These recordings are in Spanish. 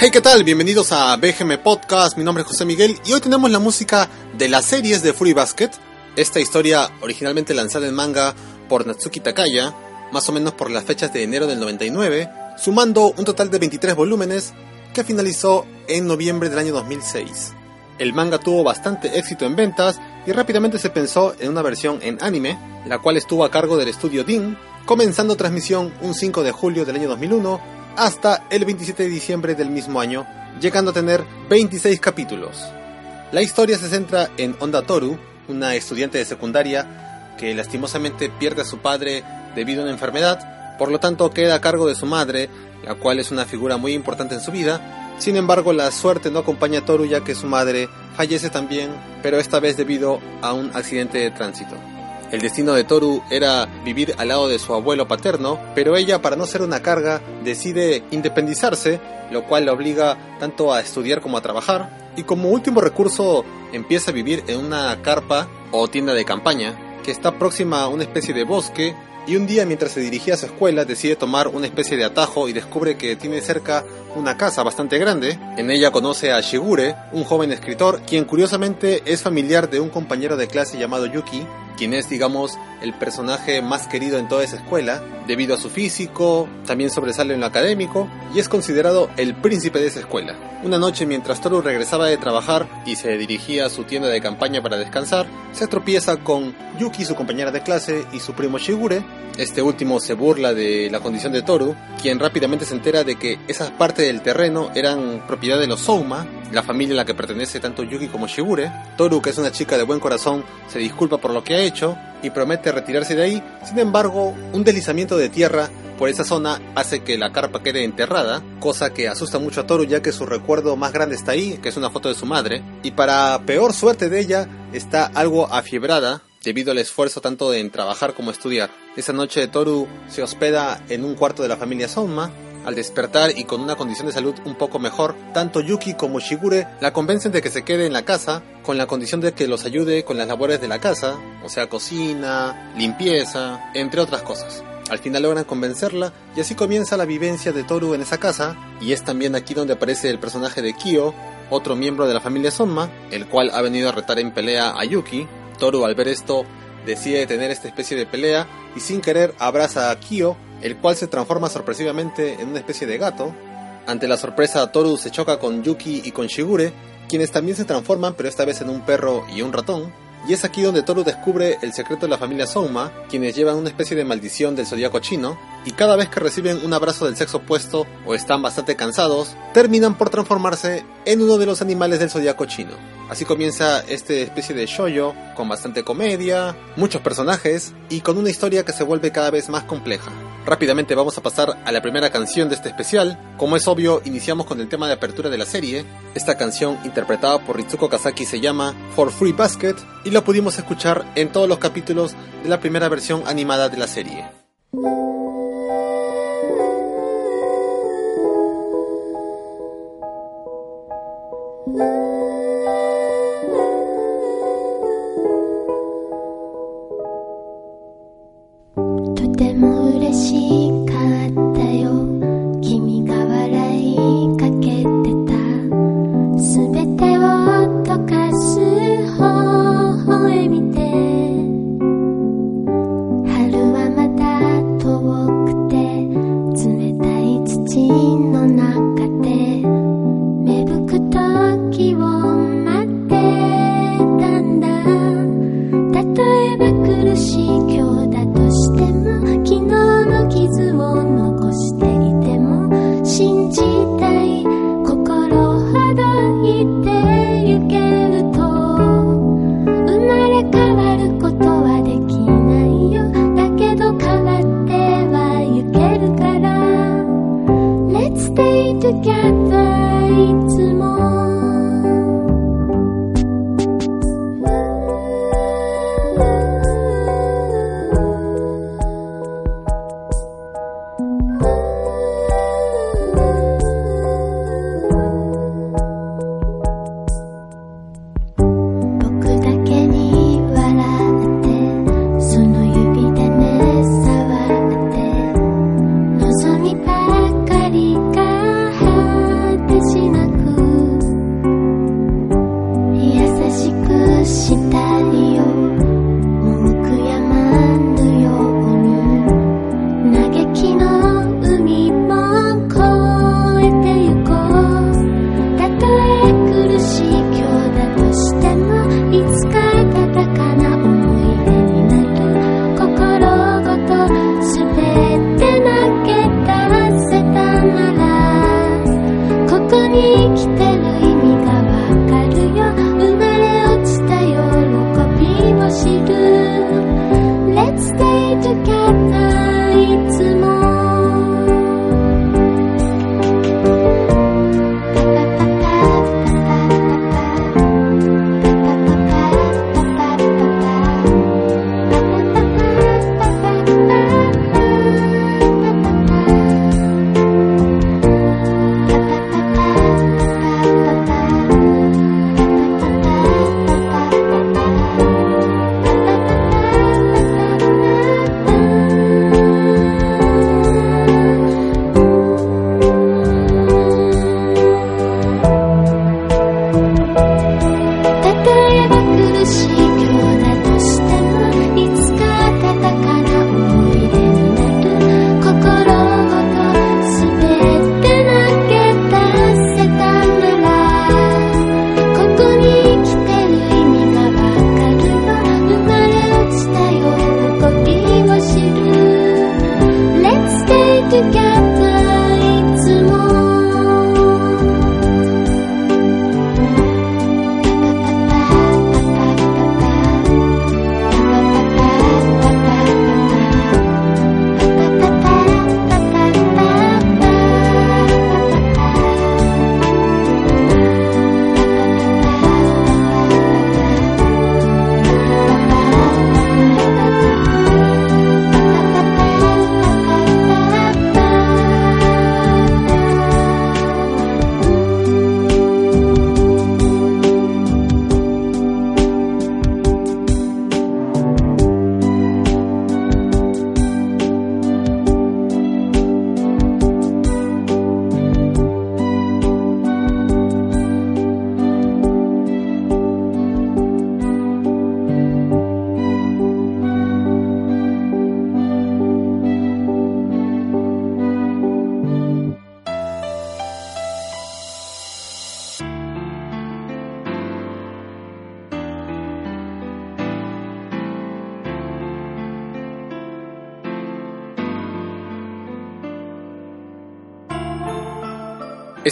Hey, ¿qué tal? Bienvenidos a BGM Podcast. Mi nombre es José Miguel y hoy tenemos la música de las series de Free Basket. Esta historia, originalmente lanzada en manga por Natsuki Takaya, más o menos por las fechas de enero del 99, sumando un total de 23 volúmenes que finalizó en noviembre del año 2006. El manga tuvo bastante éxito en ventas y rápidamente se pensó en una versión en anime, la cual estuvo a cargo del estudio DIN, comenzando transmisión un 5 de julio del año 2001 hasta el 27 de diciembre del mismo año, llegando a tener 26 capítulos. La historia se centra en Onda Toru, una estudiante de secundaria que lastimosamente pierde a su padre debido a una enfermedad, por lo tanto queda a cargo de su madre, la cual es una figura muy importante en su vida. Sin embargo, la suerte no acompaña a Toru ya que su madre fallece también, pero esta vez debido a un accidente de tránsito. El destino de Toru era vivir al lado de su abuelo paterno, pero ella, para no ser una carga, decide independizarse, lo cual la obliga tanto a estudiar como a trabajar, y como último recurso empieza a vivir en una carpa o tienda de campaña, que está próxima a una especie de bosque, y un día mientras se dirigía a su escuela decide tomar una especie de atajo y descubre que tiene cerca una casa bastante grande. En ella conoce a Shigure, un joven escritor, quien curiosamente es familiar de un compañero de clase llamado Yuki, quien es, digamos, el personaje más querido en toda esa escuela, debido a su físico, también sobresale en lo académico, y es considerado el príncipe de esa escuela. Una noche mientras Toru regresaba de trabajar y se dirigía a su tienda de campaña para descansar, se tropieza con Yuki, su compañera de clase, y su primo Shigure. Este último se burla de la condición de Toru, quien rápidamente se entera de que esas partes del terreno eran propiedad de los Souma, la familia a la que pertenece tanto Yuki como Shigure. Toru, que es una chica de buen corazón, se disculpa por lo que ha hecho y promete retirarse de ahí. Sin embargo, un deslizamiento de tierra por esa zona hace que la carpa quede enterrada, cosa que asusta mucho a Toru ya que su recuerdo más grande está ahí, que es una foto de su madre, y para peor suerte de ella, está algo afiebrada debido al esfuerzo tanto en trabajar como estudiar. Esa noche Toru se hospeda en un cuarto de la familia Sonma, al despertar y con una condición de salud un poco mejor, tanto Yuki como Shigure la convencen de que se quede en la casa con la condición de que los ayude con las labores de la casa, o sea, cocina, limpieza, entre otras cosas. Al final logran convencerla y así comienza la vivencia de Toru en esa casa y es también aquí donde aparece el personaje de Kyo, otro miembro de la familia Sonma, el cual ha venido a retar en pelea a Yuki. Toru al ver esto decide tener esta especie de pelea y sin querer abraza a Kyo el cual se transforma sorpresivamente en una especie de gato. Ante la sorpresa, Toru se choca con Yuki y con Shigure, quienes también se transforman, pero esta vez en un perro y un ratón. Y es aquí donde Toru descubre el secreto de la familia Souma, quienes llevan una especie de maldición del zodiaco chino, y cada vez que reciben un abrazo del sexo opuesto o están bastante cansados, terminan por transformarse en uno de los animales del zodiaco chino. Así comienza esta especie de shoyo con bastante comedia, muchos personajes y con una historia que se vuelve cada vez más compleja. Rápidamente vamos a pasar a la primera canción de este especial. Como es obvio, iniciamos con el tema de apertura de la serie. Esta canción, interpretada por Ritsuko Kazaki, se llama For Free Basket y la pudimos escuchar en todos los capítulos de la primera versión animada de la serie.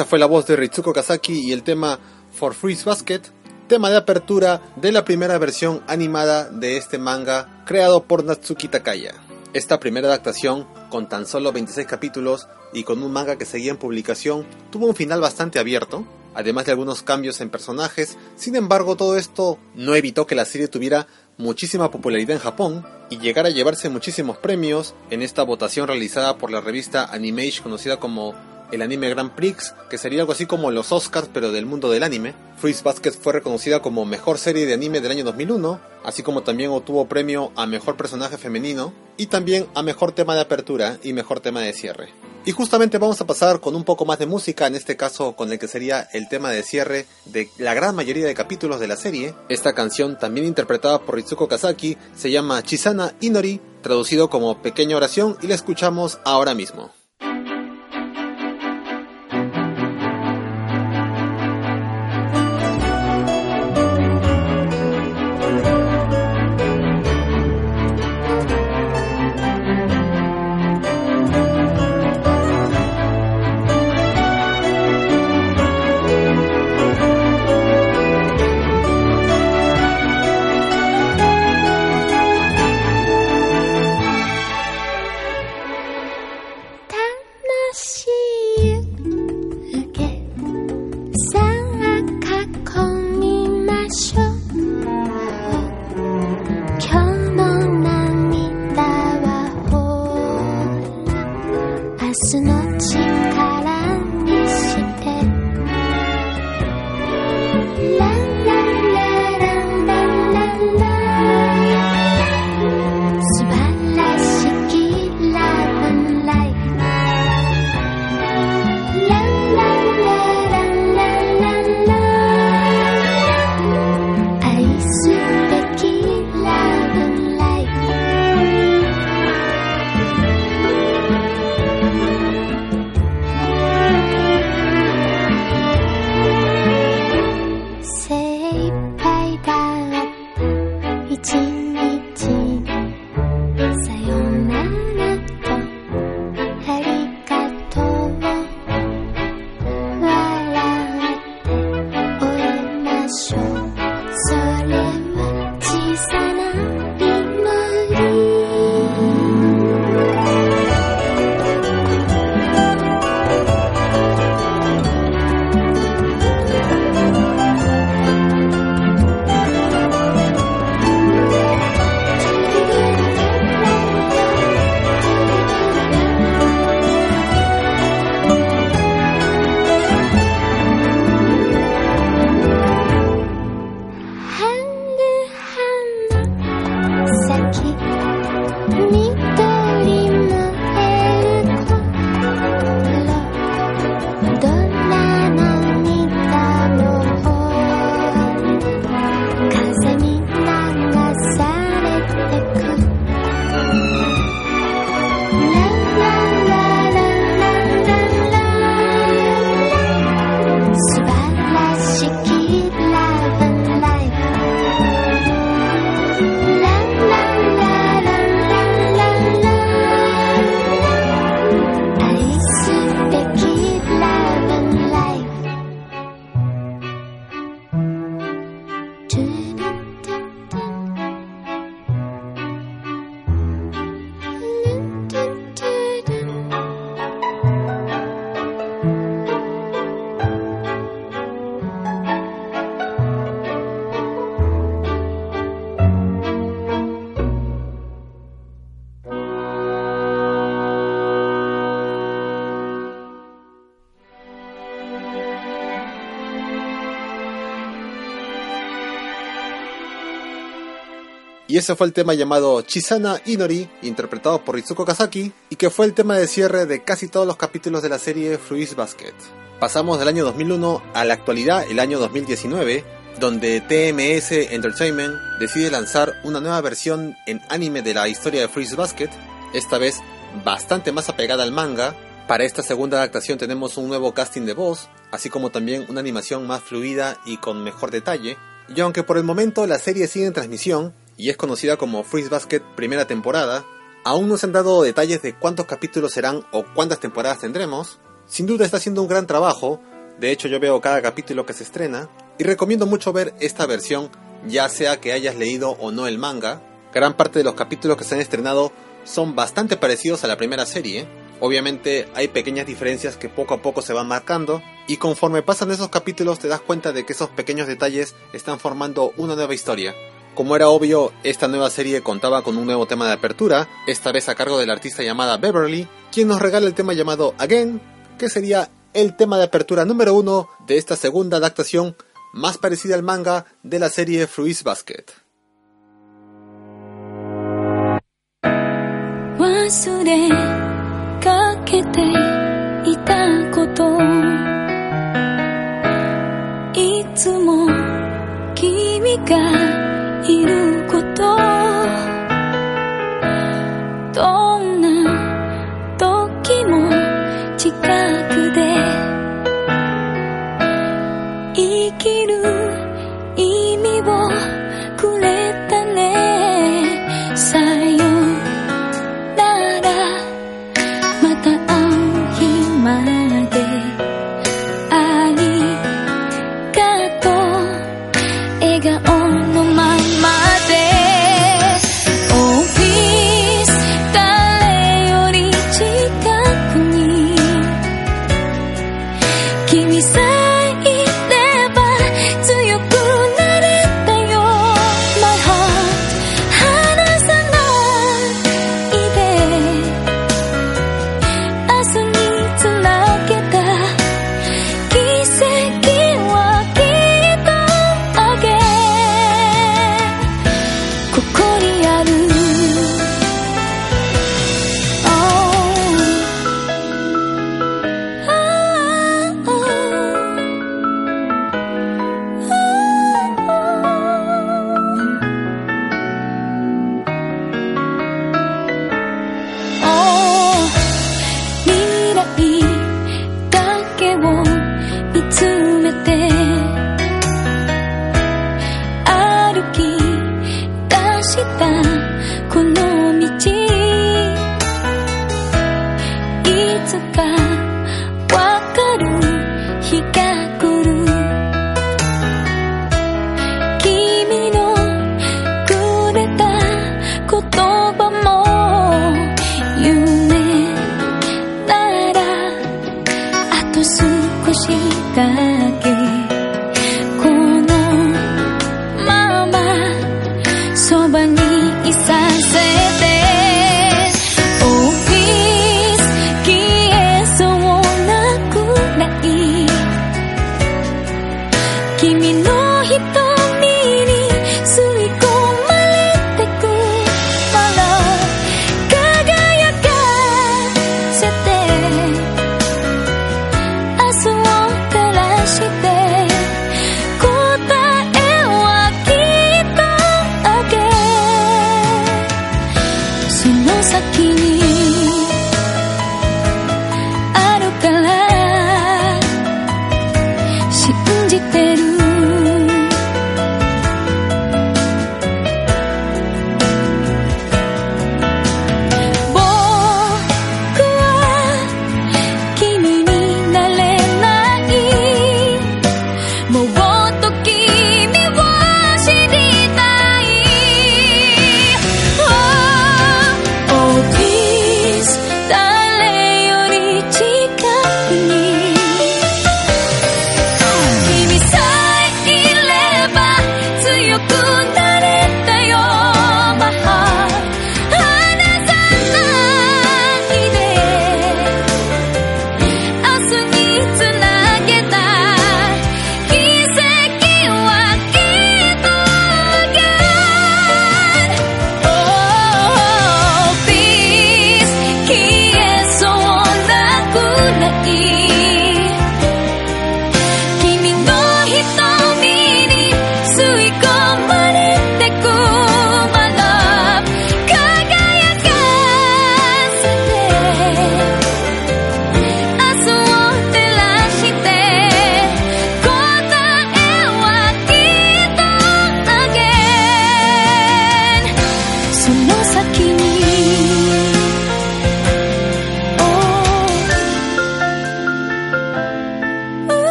Esa fue la voz de Ritsuko Kazaki y el tema For Freeze Basket, tema de apertura de la primera versión animada de este manga creado por Natsuki Takaya. Esta primera adaptación, con tan solo 26 capítulos y con un manga que seguía en publicación, tuvo un final bastante abierto, además de algunos cambios en personajes, sin embargo todo esto no evitó que la serie tuviera muchísima popularidad en Japón y llegara a llevarse muchísimos premios en esta votación realizada por la revista Animage conocida como el anime Grand Prix, que sería algo así como los Oscars pero del mundo del anime. Fruits Basket fue reconocida como mejor serie de anime del año 2001, así como también obtuvo premio a mejor personaje femenino y también a mejor tema de apertura y mejor tema de cierre. Y justamente vamos a pasar con un poco más de música, en este caso con el que sería el tema de cierre de la gran mayoría de capítulos de la serie. Esta canción, también interpretada por Ritsuko Kazaki, se llama Chisana Inori, traducido como Pequeña Oración, y la escuchamos ahora mismo. Y ese fue el tema llamado Chisana Inori, interpretado por Ritsuko Kazaki, y que fue el tema de cierre de casi todos los capítulos de la serie Fruits Basket. Pasamos del año 2001 a la actualidad, el año 2019, donde TMS Entertainment decide lanzar una nueva versión en anime de la historia de Fruits Basket, esta vez bastante más apegada al manga. Para esta segunda adaptación tenemos un nuevo casting de voz, así como también una animación más fluida y con mejor detalle. Y aunque por el momento la serie sigue en transmisión, y es conocida como Freeze Basket primera temporada, aún no se han dado detalles de cuántos capítulos serán o cuántas temporadas tendremos. Sin duda está haciendo un gran trabajo, de hecho yo veo cada capítulo que se estrena y recomiendo mucho ver esta versión, ya sea que hayas leído o no el manga. Gran parte de los capítulos que se han estrenado son bastante parecidos a la primera serie. Obviamente hay pequeñas diferencias que poco a poco se van marcando y conforme pasan esos capítulos te das cuenta de que esos pequeños detalles están formando una nueva historia. Como era obvio, esta nueva serie contaba con un nuevo tema de apertura, esta vez a cargo de la artista llamada Beverly, quien nos regala el tema llamado Again, que sería el tema de apertura número uno de esta segunda adaptación más parecida al manga de la serie Fruits Basket. いること you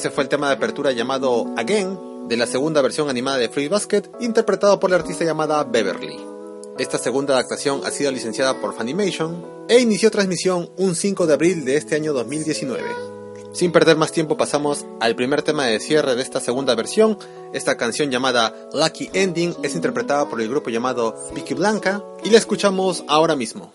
Ese fue el tema de apertura llamado Again, de la segunda versión animada de Free Basket, interpretado por la artista llamada Beverly. Esta segunda adaptación ha sido licenciada por Funimation e inició transmisión un 5 de abril de este año 2019. Sin perder más tiempo pasamos al primer tema de cierre de esta segunda versión. Esta canción llamada Lucky Ending es interpretada por el grupo llamado Vicky Blanca y la escuchamos ahora mismo.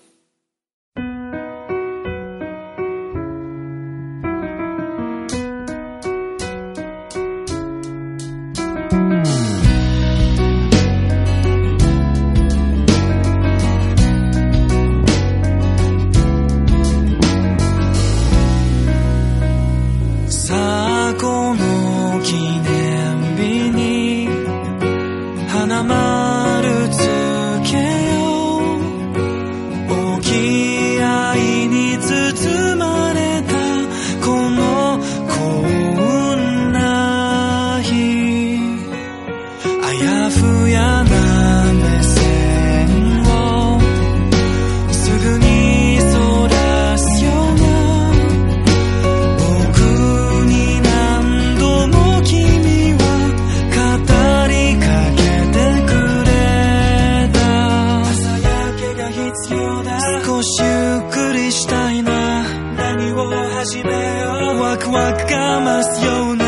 estación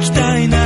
Frankenstein.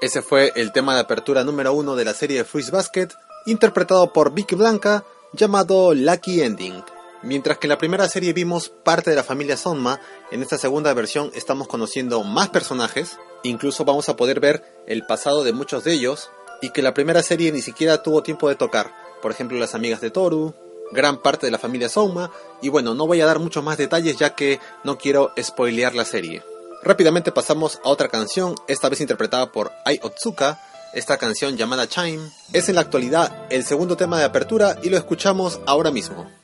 'Ese fue el tema de apertura número uno de la serie Freeze Basket, interpretado por Vicky Blanca, llamado Lucky Ending. Mientras que en la primera serie vimos parte de la familia Sonma, en esta segunda versión estamos conociendo más personajes, incluso vamos a poder ver el pasado de muchos de ellos, y que la primera serie ni siquiera tuvo tiempo de tocar, por ejemplo las amigas de Toru, gran parte de la familia Soma, y bueno, no voy a dar muchos más detalles ya que no quiero spoilear la serie. Rápidamente pasamos a otra canción, esta vez interpretada por Ai Otsuka, esta canción llamada Chime, es en la actualidad el segundo tema de apertura y lo escuchamos ahora mismo.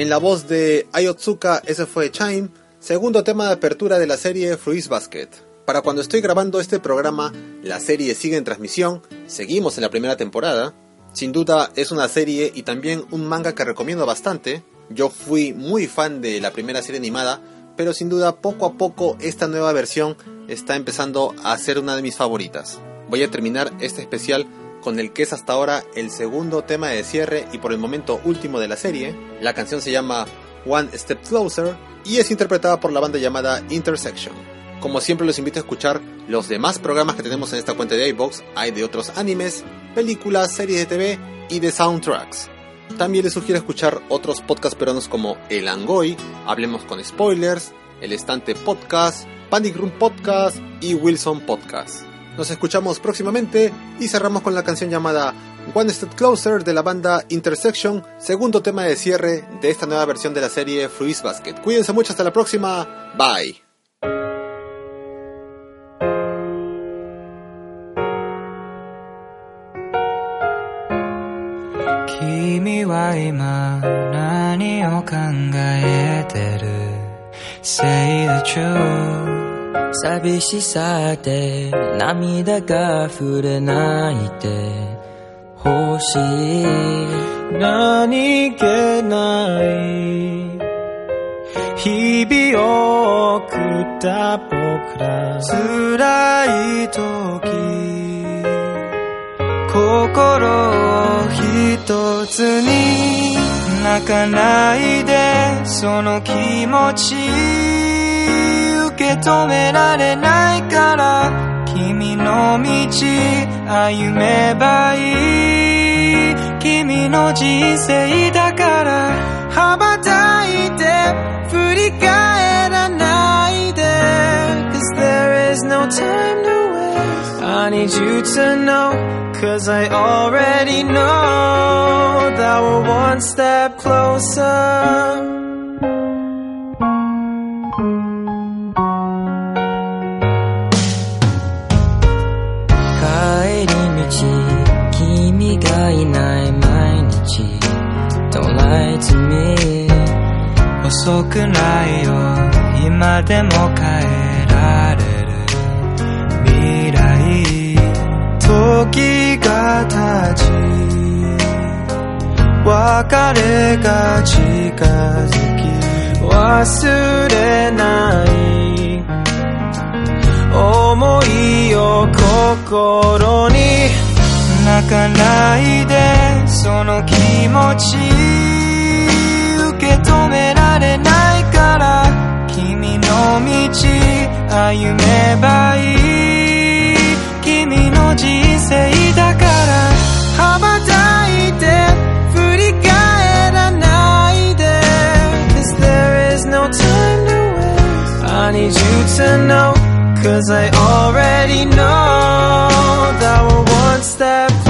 En la voz de Ayotsuka, ese fue Chime, segundo tema de apertura de la serie Fruits Basket. Para cuando estoy grabando este programa, la serie sigue en transmisión, seguimos en la primera temporada. Sin duda es una serie y también un manga que recomiendo bastante. Yo fui muy fan de la primera serie animada, pero sin duda poco a poco esta nueva versión está empezando a ser una de mis favoritas. Voy a terminar este especial con el que es hasta ahora el segundo tema de cierre y por el momento último de la serie. La canción se llama One Step Closer y es interpretada por la banda llamada Intersection. Como siempre los invito a escuchar los demás programas que tenemos en esta cuenta de iBox. Hay de otros animes, películas, series de TV y de soundtracks. También les sugiero escuchar otros podcasts peruanos como El Angoy, Hablemos con Spoilers, El Estante Podcast, Panic Room Podcast y Wilson Podcast. Nos escuchamos próximamente y cerramos con la canción llamada One Step Closer de la banda Intersection, segundo tema de cierre de esta nueva versión de la serie Fruits Basket. Cuídense mucho, hasta la próxima. Bye. 君は今何を考えてる Say the truth 寂しさで涙が溢れ泣いて欲しい。何気ない日々を送った僕ら。辛い時。心を一つに。泣かないで。その気持ち。け止められないから君の道歩めばいい君の人生だから羽ばたいて振り返らないで Cause there is no time to waste I need you to know Cause I already know that we're one step closer. 遅くないよ。今でも帰られる。未来時が経ち。別れが近づき忘れない。思いを心に泣かないでその気持ち。止められないから君の道歩めばいい君の人生だから羽ばたいて振り返らないで Cause there is no time to waste I need you to know Cause I already know that we're one step